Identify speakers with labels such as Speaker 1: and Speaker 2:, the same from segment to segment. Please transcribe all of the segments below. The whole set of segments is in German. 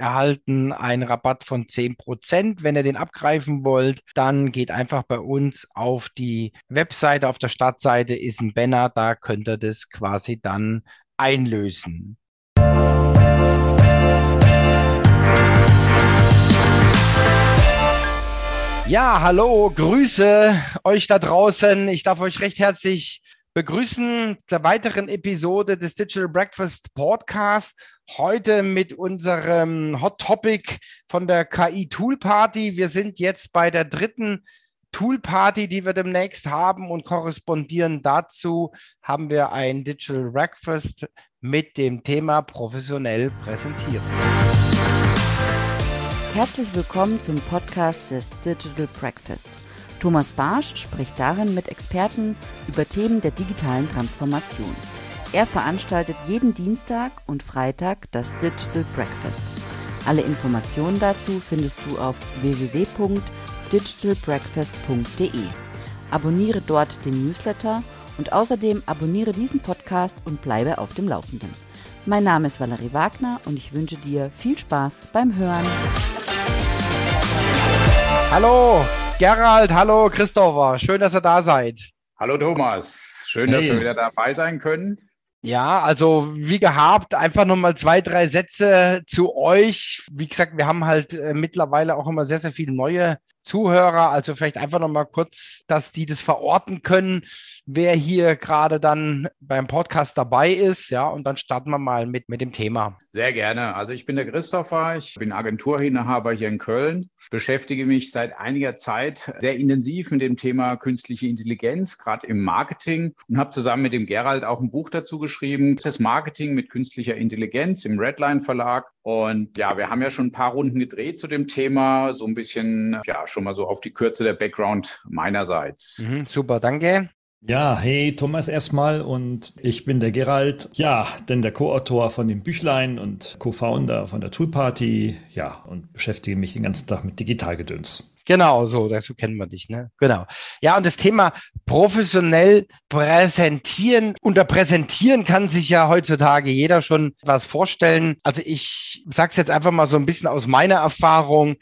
Speaker 1: erhalten einen Rabatt von 10%. Wenn ihr den abgreifen wollt, dann geht einfach bei uns auf die Webseite. Auf der Startseite ist ein Banner, da könnt ihr das quasi dann einlösen. Ja, hallo, Grüße euch da draußen. Ich darf euch recht herzlich begrüßen zur weiteren Episode des Digital Breakfast Podcast. Heute mit unserem Hot Topic von der KI Tool Party. Wir sind jetzt bei der dritten Tool Party, die wir demnächst haben und korrespondieren dazu haben wir ein Digital Breakfast mit dem Thema professionell präsentieren.
Speaker 2: Herzlich willkommen zum Podcast des Digital Breakfast. Thomas Barsch spricht darin mit Experten über Themen der digitalen Transformation. Er veranstaltet jeden Dienstag und Freitag das Digital Breakfast. Alle Informationen dazu findest du auf www.digitalbreakfast.de. Abonniere dort den Newsletter und außerdem abonniere diesen Podcast und bleibe auf dem Laufenden. Mein Name ist Valerie Wagner und ich wünsche dir viel Spaß beim Hören.
Speaker 1: Hallo, Gerald, hallo Christopher, schön, dass ihr da seid.
Speaker 3: Hallo Thomas, schön, hey. dass wir wieder dabei sein können.
Speaker 1: Ja, also wie gehabt, einfach nochmal zwei, drei Sätze zu euch. Wie gesagt, wir haben halt äh, mittlerweile auch immer sehr, sehr viele neue Zuhörer. Also vielleicht einfach nochmal kurz, dass die das verorten können, wer hier gerade dann beim Podcast dabei ist. Ja, und dann starten wir mal mit, mit dem Thema.
Speaker 3: Sehr gerne. Also ich bin der Christopher, ich bin Agenturinhaber hier in Köln, beschäftige mich seit einiger Zeit sehr intensiv mit dem Thema künstliche Intelligenz, gerade im Marketing und habe zusammen mit dem Gerald auch ein Buch dazu geschrieben, das Marketing mit künstlicher Intelligenz im Redline Verlag. Und ja, wir haben ja schon ein paar Runden gedreht zu dem Thema, so ein bisschen, ja, schon mal so auf die Kürze der Background meinerseits.
Speaker 1: Mhm, super, danke.
Speaker 4: Ja, hey Thomas erstmal und ich bin der Gerald, ja, denn der Co-Autor von dem Büchlein und Co-Founder von der Toolparty, ja, und beschäftige mich den ganzen Tag mit Digitalgedöns.
Speaker 1: Genau, so, dazu kennen wir dich, ne? Genau. Ja, und das Thema professionell präsentieren. Unter präsentieren kann sich ja heutzutage jeder schon was vorstellen. Also ich sag's jetzt einfach mal so ein bisschen aus meiner Erfahrung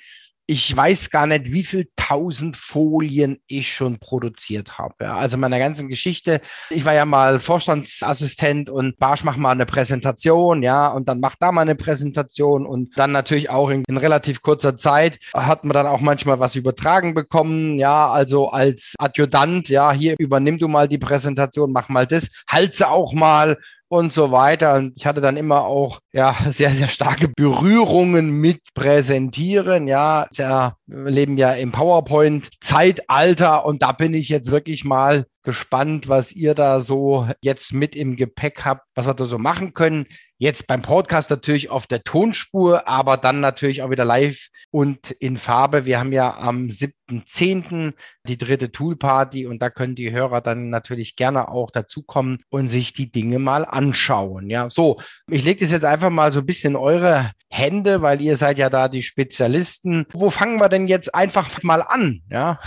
Speaker 1: ich weiß gar nicht, wie viel tausend Folien ich schon produziert habe. Ja, also meiner ganzen Geschichte. Ich war ja mal Vorstandsassistent und Barsch macht mal eine Präsentation, ja, und dann macht da mal eine Präsentation und dann natürlich auch in, in relativ kurzer Zeit hat man dann auch manchmal was übertragen bekommen, ja, also als Adjutant, ja, hier übernimm du mal die Präsentation, mach mal das, halte auch mal und so weiter. Und ich hatte dann immer auch ja sehr, sehr starke Berührungen mit Präsentieren. Ja, wir leben ja im PowerPoint-Zeitalter und da bin ich jetzt wirklich mal gespannt, was ihr da so jetzt mit im Gepäck habt, was wir da so machen können. Jetzt beim Podcast natürlich auf der Tonspur, aber dann natürlich auch wieder live und in Farbe. Wir haben ja am 7.10. die dritte Toolparty und da können die Hörer dann natürlich gerne auch dazukommen und sich die Dinge mal anschauen. Ja, so, ich lege das jetzt einfach mal so ein bisschen in eure Hände, weil ihr seid ja da die Spezialisten. Wo fangen wir denn jetzt einfach mal an? Ja.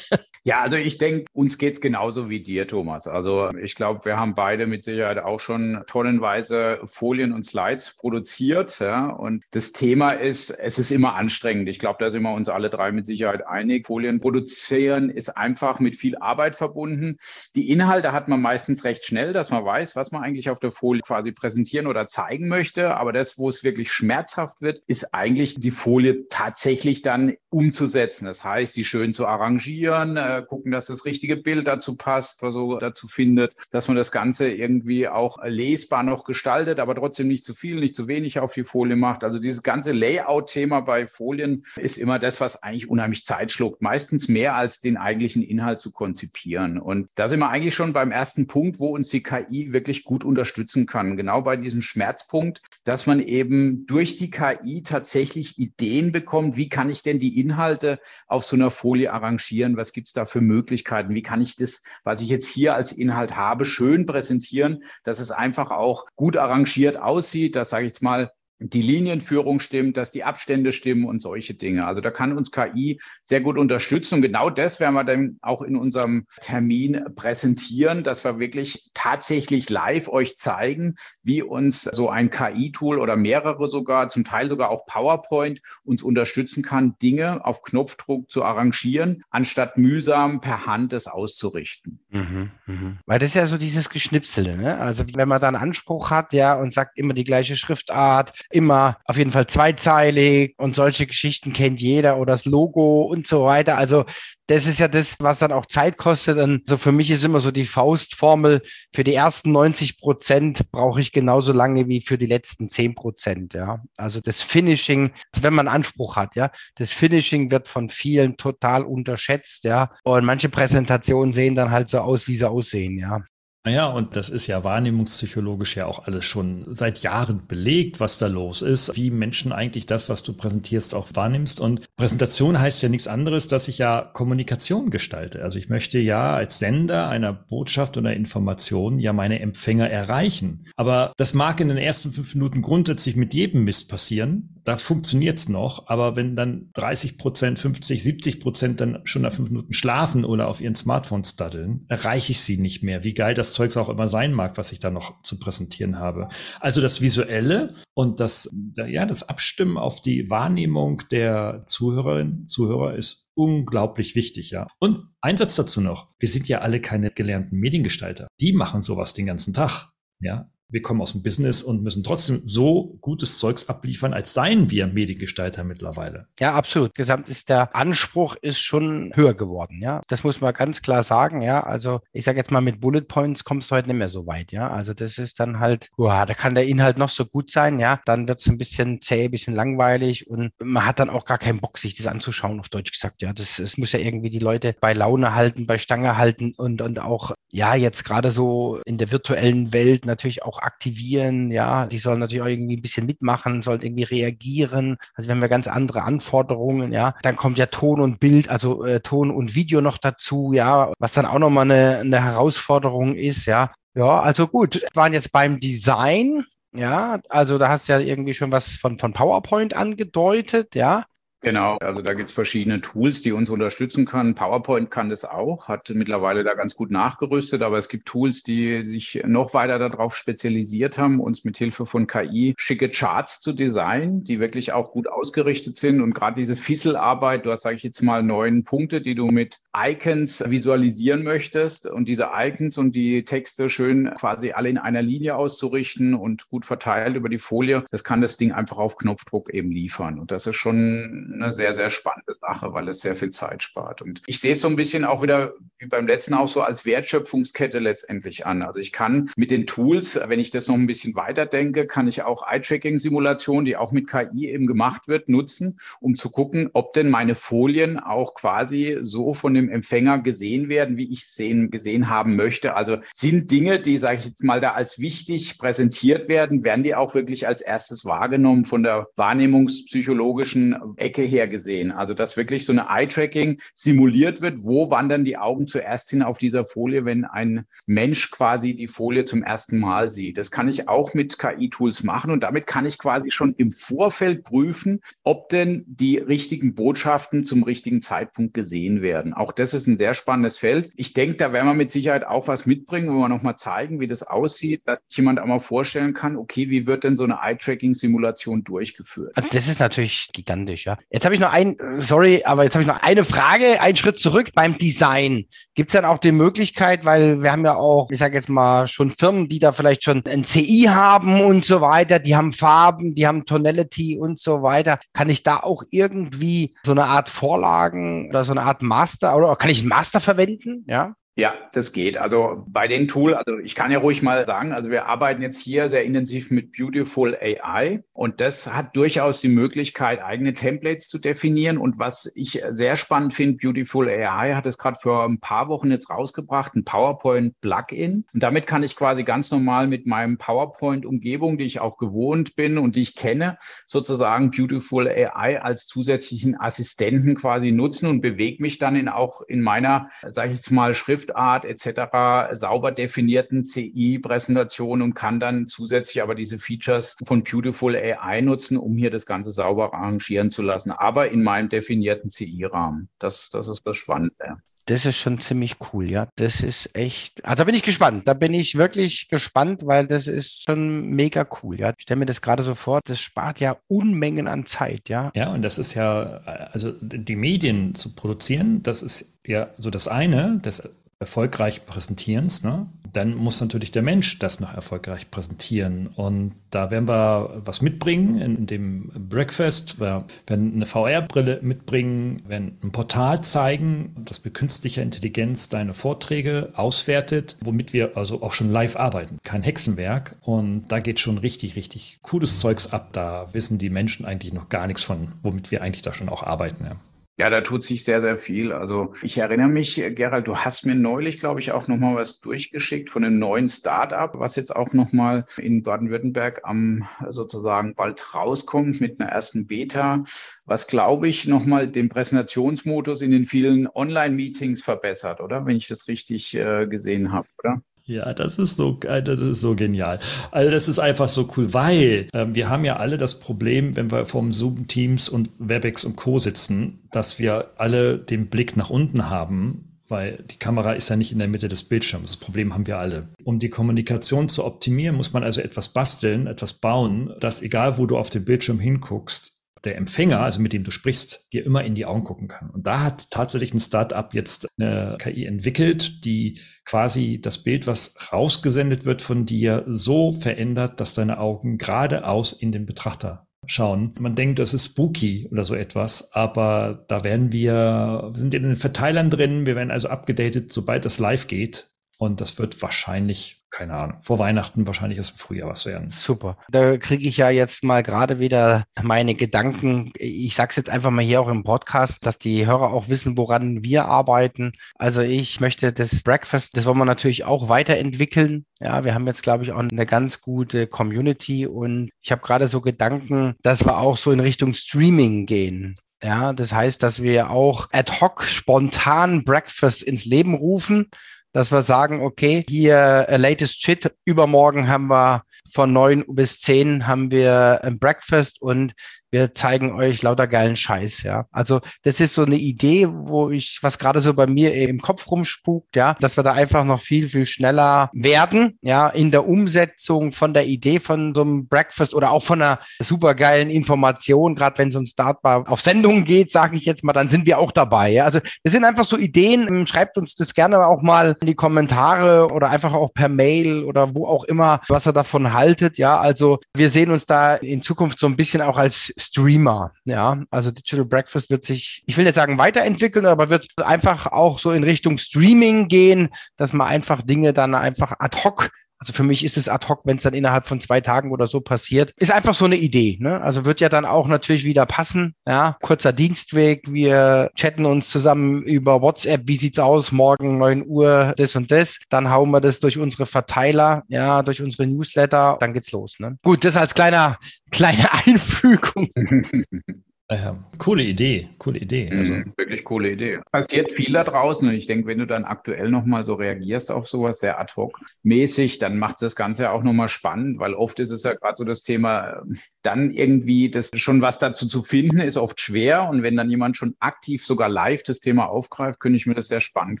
Speaker 3: Ja, also ich denke, uns geht's genauso wie dir, Thomas. Also ich glaube, wir haben beide mit Sicherheit auch schon tonnenweise Folien und Slides produziert. Ja? Und das Thema ist, es ist immer anstrengend. Ich glaube, da sind wir uns alle drei mit Sicherheit einig. Folien produzieren ist einfach mit viel Arbeit verbunden. Die Inhalte hat man meistens recht schnell, dass man weiß, was man eigentlich auf der Folie quasi präsentieren oder zeigen möchte. Aber das, wo es wirklich schmerzhaft wird, ist eigentlich die Folie tatsächlich dann umzusetzen. Das heißt, die schön zu arrangieren, äh, gucken, dass das richtige Bild dazu passt, was so dazu findet, dass man das Ganze irgendwie auch lesbar noch gestaltet, aber trotzdem nicht zu viel, nicht zu wenig auf die Folie macht. Also dieses ganze Layout-Thema bei Folien ist immer das, was eigentlich unheimlich Zeit schluckt, meistens mehr als den eigentlichen Inhalt zu konzipieren. Und da sind wir eigentlich schon beim ersten Punkt, wo uns die KI wirklich gut unterstützen kann. Genau bei diesem Schmerzpunkt, dass man eben durch die KI tatsächlich Ideen bekommt, wie kann ich denn die Inhalte auf so einer Folie arrangieren, was gibt es da für Möglichkeiten, wie kann ich das, was ich jetzt hier als Inhalt habe, schön präsentieren, dass es einfach auch gut arrangiert aussieht, dass, sage ich jetzt mal, die Linienführung stimmt, dass die Abstände stimmen und solche Dinge. Also da kann uns KI sehr gut unterstützen. Und genau das werden wir dann auch in unserem Termin präsentieren, dass wir wirklich tatsächlich live euch zeigen, wie uns so ein KI-Tool oder mehrere sogar, zum Teil sogar auch PowerPoint uns unterstützen kann, Dinge auf Knopfdruck zu arrangieren, anstatt mühsam per Hand es auszurichten.
Speaker 1: Mhm, mh. Weil das ist ja so dieses Geschnipsele. Ne? Also wenn man da einen Anspruch hat, ja, und sagt immer die gleiche Schriftart, immer auf jeden Fall zweizeilig und solche Geschichten kennt jeder oder das Logo und so weiter. Also das ist ja das, was dann auch Zeit kostet. Und so für mich ist immer so die Faustformel, für die ersten 90 Prozent brauche ich genauso lange wie für die letzten 10 Prozent. Ja, also das Finishing, wenn man Anspruch hat, ja, das Finishing wird von vielen total unterschätzt. Ja, und manche Präsentationen sehen dann halt so aus, wie sie aussehen. Ja,
Speaker 4: naja, und das ist ja wahrnehmungspsychologisch ja auch alles schon seit Jahren belegt, was da los ist, wie Menschen eigentlich das, was du präsentierst, auch wahrnimmst. Und Präsentation heißt ja nichts anderes, dass ich ja Kommunikation gestalte. Also ich möchte ja als Sender einer Botschaft oder Information ja meine Empfänger erreichen. Aber das mag in den ersten fünf Minuten grundsätzlich mit jedem Mist passieren da funktioniert's noch, aber wenn dann 30 Prozent, 50, 70 Prozent dann schon nach fünf Minuten schlafen oder auf ihren Smartphones daddeln, erreiche ich sie nicht mehr. Wie geil das Zeugs auch immer sein mag, was ich da noch zu präsentieren habe. Also das Visuelle und das, ja, das Abstimmen auf die Wahrnehmung der Zuhörerinnen, Zuhörer ist unglaublich wichtig, ja. Und ein Satz dazu noch. Wir sind ja alle keine gelernten Mediengestalter. Die machen sowas den ganzen Tag. Ja, wir kommen aus dem Business und müssen trotzdem so gutes Zeugs abliefern, als seien wir Mediengestalter mittlerweile.
Speaker 1: Ja, absolut. Gesamt ist der Anspruch ist schon höher geworden. Ja, das muss man ganz klar sagen. Ja, also ich sage jetzt mal mit Bullet Points kommst du heute nicht mehr so weit. Ja, also das ist dann halt, boah, da kann der Inhalt noch so gut sein. Ja, dann wird es ein bisschen zäh, ein bisschen langweilig und man hat dann auch gar keinen Bock, sich das anzuschauen, auf Deutsch gesagt. Ja, das, das muss ja irgendwie die Leute bei Laune halten, bei Stange halten und, und auch, ja, jetzt gerade so in der virtuellen Welt natürlich auch aktivieren, ja, die sollen natürlich auch irgendwie ein bisschen mitmachen, sollen irgendwie reagieren. Also wenn wir ganz andere Anforderungen, ja, dann kommt ja Ton und Bild, also äh, Ton und Video noch dazu, ja, was dann auch nochmal eine, eine Herausforderung ist, ja. Ja, also gut, waren jetzt beim Design, ja, also da hast du ja irgendwie schon was von, von PowerPoint angedeutet, ja.
Speaker 3: Genau, also da gibt es verschiedene Tools, die uns unterstützen können. PowerPoint kann das auch, hat mittlerweile da ganz gut nachgerüstet, aber es gibt Tools, die sich noch weiter darauf spezialisiert haben, uns mit Hilfe von KI schicke Charts zu designen, die wirklich auch gut ausgerichtet sind. Und gerade diese Fisselarbeit, du hast, sage ich jetzt mal, neun Punkte, die du mit Icons visualisieren möchtest und diese Icons und die Texte schön quasi alle in einer Linie auszurichten und gut verteilt über die Folie, das kann das Ding einfach auf Knopfdruck eben liefern. Und das ist schon eine sehr, sehr spannende Sache, weil es sehr viel Zeit spart. Und ich sehe es so ein bisschen auch wieder wie beim letzten auch so als Wertschöpfungskette letztendlich an. Also ich kann mit den Tools, wenn ich das noch ein bisschen weiter denke, kann ich auch Eye-Tracking-Simulationen, die auch mit KI eben gemacht wird, nutzen, um zu gucken, ob denn meine Folien auch quasi so von dem Empfänger gesehen werden, wie ich sehen, gesehen haben möchte. Also sind Dinge, die, sage ich jetzt mal, da als wichtig präsentiert werden, werden die auch wirklich als erstes wahrgenommen von der wahrnehmungspsychologischen Ecke Ecke her gesehen. Also dass wirklich so eine Eye-Tracking simuliert wird, wo wandern die Augen zuerst hin auf dieser Folie, wenn ein Mensch quasi die Folie zum ersten Mal sieht. Das kann ich auch mit KI-Tools machen und damit kann ich quasi schon im Vorfeld prüfen, ob denn die richtigen Botschaften zum richtigen Zeitpunkt gesehen werden. Auch das ist ein sehr spannendes Feld. Ich denke, da werden wir mit Sicherheit auch was mitbringen, wo wir nochmal zeigen, wie das aussieht, dass sich jemand auch mal vorstellen kann, okay, wie wird denn so eine Eye-Tracking-Simulation durchgeführt?
Speaker 1: Also das ist natürlich gigantisch, ja. Jetzt habe ich noch ein, sorry, aber jetzt habe ich noch eine Frage, einen Schritt zurück beim Design. Gibt es dann auch die Möglichkeit, weil wir haben ja auch, ich sage jetzt mal, schon Firmen, die da vielleicht schon ein CI haben und so weiter, die haben Farben, die haben Tonality und so weiter. Kann ich da auch irgendwie so eine Art Vorlagen oder so eine Art Master oder kann ich ein Master verwenden? Ja.
Speaker 3: Ja, das geht. Also bei den Tool, also ich kann ja ruhig mal sagen, also wir arbeiten jetzt hier sehr intensiv mit Beautiful AI und das hat durchaus die Möglichkeit, eigene Templates zu definieren. Und was ich sehr spannend finde, Beautiful AI hat es gerade vor ein paar Wochen jetzt rausgebracht, ein PowerPoint-Plugin. Und damit kann ich quasi ganz normal mit meinem PowerPoint-Umgebung, die ich auch gewohnt bin und die ich kenne, sozusagen Beautiful AI als zusätzlichen Assistenten quasi nutzen und bewege mich dann in auch in meiner, sage ich jetzt mal, Schrift Schriftart etc. sauber definierten CI-Präsentation und kann dann zusätzlich aber diese Features von Beautiful AI nutzen, um hier das Ganze sauber arrangieren zu lassen, aber in meinem definierten CI-Rahmen. Das, das ist das Spannende.
Speaker 1: Das ist schon ziemlich cool, ja. Das ist echt, also da bin ich gespannt. Da bin ich wirklich gespannt, weil das ist schon mega cool, ja. Ich stelle mir das gerade so vor, das spart ja Unmengen an Zeit, ja.
Speaker 4: Ja, und das ist ja, also die Medien zu produzieren, das ist ja so das eine, das erfolgreich Präsentierens, ne? dann muss natürlich der Mensch das noch erfolgreich präsentieren. Und da werden wir was mitbringen in dem Breakfast. Wir werden eine VR-Brille mitbringen, werden ein Portal zeigen, das mit künstlicher Intelligenz deine Vorträge auswertet, womit wir also auch schon live arbeiten. Kein Hexenwerk. Und da geht schon richtig, richtig cooles Zeugs ab. Da wissen die Menschen eigentlich noch gar nichts von, womit wir eigentlich da schon auch arbeiten. Ja.
Speaker 3: Ja, da tut sich sehr, sehr viel. Also ich erinnere mich, Gerald, du hast mir neulich, glaube ich, auch nochmal was durchgeschickt von einem neuen Startup, was jetzt auch nochmal in Baden-Württemberg am sozusagen bald rauskommt mit einer ersten Beta, was, glaube ich, nochmal den Präsentationsmodus in den vielen Online-Meetings verbessert, oder? Wenn ich das richtig äh, gesehen habe, oder?
Speaker 4: Ja, das ist so, äh, das ist so genial. Also das ist einfach so cool, weil äh, wir haben ja alle das Problem, wenn wir vom Zoom Teams und Webex und Co sitzen, dass wir alle den Blick nach unten haben, weil die Kamera ist ja nicht in der Mitte des Bildschirms. Das Problem haben wir alle. Um die Kommunikation zu optimieren, muss man also etwas basteln, etwas bauen, dass egal wo du auf dem Bildschirm hinguckst, der Empfänger, also mit dem du sprichst, dir immer in die Augen gucken kann. Und da hat tatsächlich ein Startup jetzt eine KI entwickelt, die quasi das Bild, was rausgesendet wird von dir, so verändert, dass deine Augen geradeaus in den Betrachter schauen. Man denkt, das ist spooky oder so etwas, aber da werden wir, wir sind in den Verteilern drin, wir werden also abgedatet, sobald das live geht. Und das wird wahrscheinlich keine Ahnung, vor Weihnachten wahrscheinlich ist im Frühjahr was werden.
Speaker 1: Super. Da kriege ich ja jetzt mal gerade wieder meine Gedanken. Ich sage es jetzt einfach mal hier auch im Podcast, dass die Hörer auch wissen, woran wir arbeiten. Also ich möchte das Breakfast, das wollen wir natürlich auch weiterentwickeln. Ja, wir haben jetzt, glaube ich, auch eine ganz gute Community und ich habe gerade so Gedanken, dass wir auch so in Richtung Streaming gehen. Ja, das heißt, dass wir auch ad hoc spontan Breakfast ins Leben rufen dass wir sagen, okay, hier uh, latest shit, übermorgen haben wir von neun bis zehn haben wir ein Breakfast und wir zeigen euch lauter geilen Scheiß, ja. Also das ist so eine Idee, wo ich, was gerade so bei mir im Kopf rumspukt, ja, dass wir da einfach noch viel, viel schneller werden, ja, in der Umsetzung von der Idee von so einem Breakfast oder auch von einer supergeilen Information, gerade wenn so ein Startbar auf Sendungen geht, sage ich jetzt mal, dann sind wir auch dabei, ja. Also das sind einfach so Ideen, schreibt uns das gerne auch mal in die Kommentare oder einfach auch per Mail oder wo auch immer, was ihr davon haltet, ja. Also wir sehen uns da in Zukunft so ein bisschen auch als Streamer. Ja, also Digital Breakfast wird sich, ich will jetzt sagen weiterentwickeln, aber wird einfach auch so in Richtung Streaming gehen, dass man einfach Dinge dann einfach ad hoc also für mich ist es ad hoc, wenn es dann innerhalb von zwei Tagen oder so passiert. Ist einfach so eine Idee. Ne? Also wird ja dann auch natürlich wieder passen. Ja, kurzer Dienstweg. Wir chatten uns zusammen über WhatsApp. Wie sieht's aus? Morgen 9 Uhr das und das. Dann hauen wir das durch unsere Verteiler, ja, durch unsere Newsletter. Dann geht's los. Ne? Gut, das als kleiner, kleine Einfügung.
Speaker 4: Ja, coole Idee, coole Idee.
Speaker 3: Mhm, also. Mhm, wirklich coole Idee. Passiert viel da draußen und ich denke, wenn du dann aktuell nochmal so reagierst auf sowas, sehr ad hoc mäßig, dann macht das Ganze auch nochmal spannend, weil oft ist es ja gerade so das Thema, dann irgendwie das schon was dazu zu finden, ist oft schwer und wenn dann jemand schon aktiv sogar live das Thema aufgreift, könnte ich mir das sehr spannend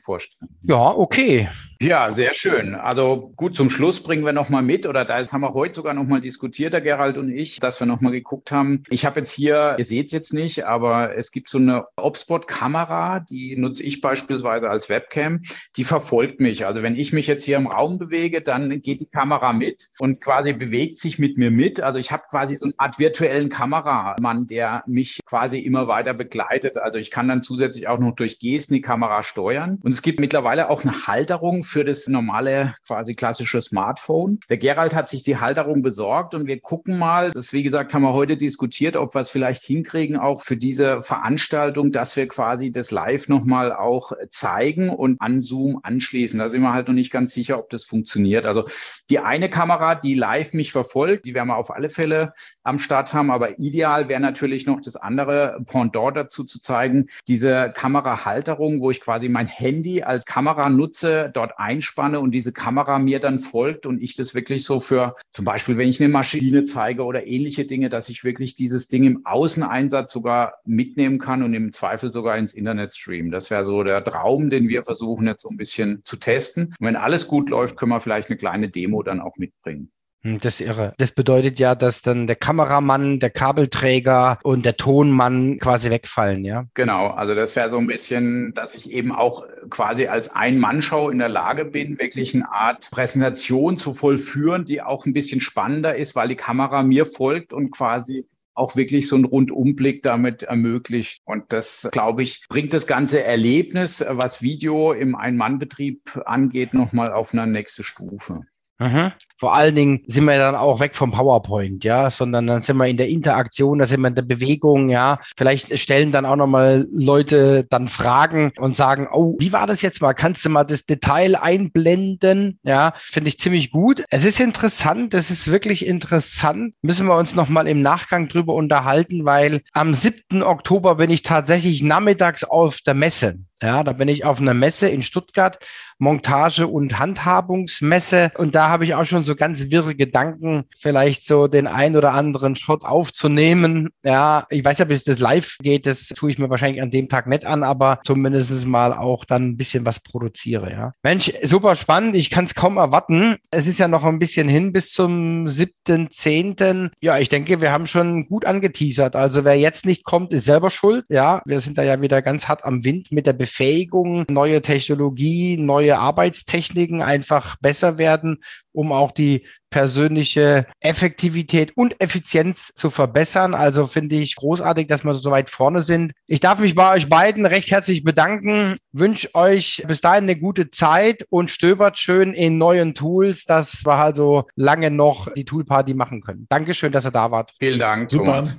Speaker 3: vorstellen.
Speaker 1: Ja, okay.
Speaker 3: Ja, sehr schön. Also gut, zum Schluss bringen wir nochmal mit oder da haben wir heute sogar nochmal diskutiert, der Gerald und ich, dass wir nochmal geguckt haben. Ich habe jetzt hier, ihr seht es jetzt jetzt nicht, aber es gibt so eine Obspot-Kamera, die nutze ich beispielsweise als Webcam, die verfolgt mich. Also wenn ich mich jetzt hier im Raum bewege, dann geht die Kamera mit und quasi bewegt sich mit mir mit. Also ich habe quasi so Art virtuellen Kameramann, der mich quasi immer weiter begleitet. Also ich kann dann zusätzlich auch noch durch Gesten die Kamera steuern. Und es gibt mittlerweile auch eine Halterung für das normale, quasi klassische Smartphone. Der Gerald hat sich die Halterung besorgt und wir gucken mal, das wie gesagt haben wir heute diskutiert, ob wir es vielleicht hinkriegen, auch für diese Veranstaltung, dass wir quasi das live nochmal auch zeigen und an Zoom anschließen. Da sind wir halt noch nicht ganz sicher, ob das funktioniert. Also die eine Kamera, die live mich verfolgt, die werden wir auf alle Fälle am Start haben, aber ideal wäre natürlich noch das andere Pendant dazu zu zeigen, diese Kamerahalterung, wo ich quasi mein Handy als Kamera nutze, dort einspanne und diese Kamera mir dann folgt und ich das wirklich so für zum Beispiel, wenn ich eine Maschine zeige oder ähnliche Dinge, dass ich wirklich dieses Ding im Außeneinsatz sogar mitnehmen kann und im Zweifel sogar ins Internet streamen. Das wäre so der Traum, den wir versuchen jetzt so ein bisschen zu testen. Und wenn alles gut läuft, können wir vielleicht eine kleine Demo dann auch mitbringen.
Speaker 1: Hm, das ist irre. Das bedeutet ja, dass dann der Kameramann, der Kabelträger und der Tonmann quasi wegfallen, ja?
Speaker 3: Genau, also das wäre so ein bisschen, dass ich eben auch quasi als Ein-Mann-Show in der Lage bin, wirklich eine Art Präsentation zu vollführen, die auch ein bisschen spannender ist, weil die Kamera mir folgt und quasi auch wirklich so einen Rundumblick damit ermöglicht. Und das, glaube ich, bringt das ganze Erlebnis, was Video im Ein-Mann-Betrieb angeht, nochmal auf eine nächste Stufe.
Speaker 1: Mhm. Vor allen Dingen sind wir dann auch weg vom PowerPoint, ja, sondern dann sind wir in der Interaktion, da sind wir in der Bewegung, ja. Vielleicht stellen dann auch nochmal Leute dann Fragen und sagen, oh, wie war das jetzt mal? Kannst du mal das Detail einblenden? Ja, finde ich ziemlich gut. Es ist interessant, es ist wirklich interessant. Müssen wir uns nochmal im Nachgang drüber unterhalten, weil am 7. Oktober bin ich tatsächlich nachmittags auf der Messe. Ja, da bin ich auf einer Messe in Stuttgart, Montage- und Handhabungsmesse. Und da habe ich auch schon so ganz wirre Gedanken, vielleicht so den ein oder anderen Shot aufzunehmen. Ja, ich weiß ja, bis das live geht, das tue ich mir wahrscheinlich an dem Tag nicht an, aber zumindest mal auch dann ein bisschen was produziere. Ja, Mensch, super spannend. Ich kann es kaum erwarten. Es ist ja noch ein bisschen hin bis zum 7.10. Ja, ich denke, wir haben schon gut angeteasert. Also wer jetzt nicht kommt, ist selber schuld. Ja, wir sind da ja wieder ganz hart am Wind mit der Befähigung, neue Technologie, neue Arbeitstechniken einfach besser werden, um auch die persönliche Effektivität und Effizienz zu verbessern. Also finde ich großartig, dass wir so weit vorne sind. Ich darf mich bei euch beiden recht herzlich bedanken, wünsche euch bis dahin eine gute Zeit und stöbert schön in neuen Tools, dass wir also lange noch die Toolparty machen können. Dankeschön, dass ihr da wart.
Speaker 3: Vielen Dank.
Speaker 4: Super. Thomas.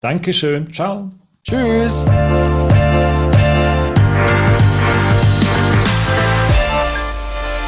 Speaker 4: Dankeschön. Ciao.
Speaker 1: Tschüss.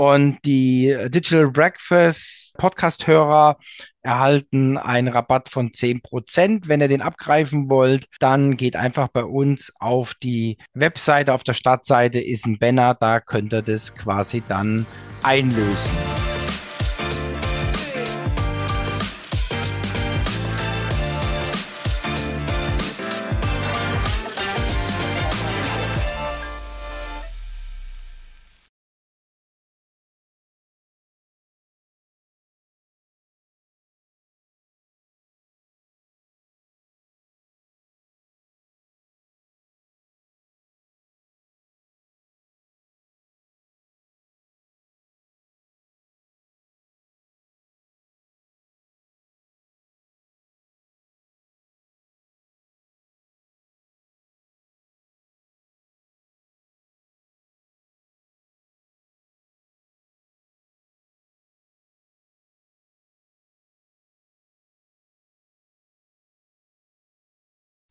Speaker 1: Und die Digital Breakfast Podcast-Hörer erhalten einen Rabatt von 10%. Wenn ihr den abgreifen wollt, dann geht einfach bei uns auf die Webseite. Auf der Startseite ist ein Banner, da könnt ihr das quasi dann einlösen.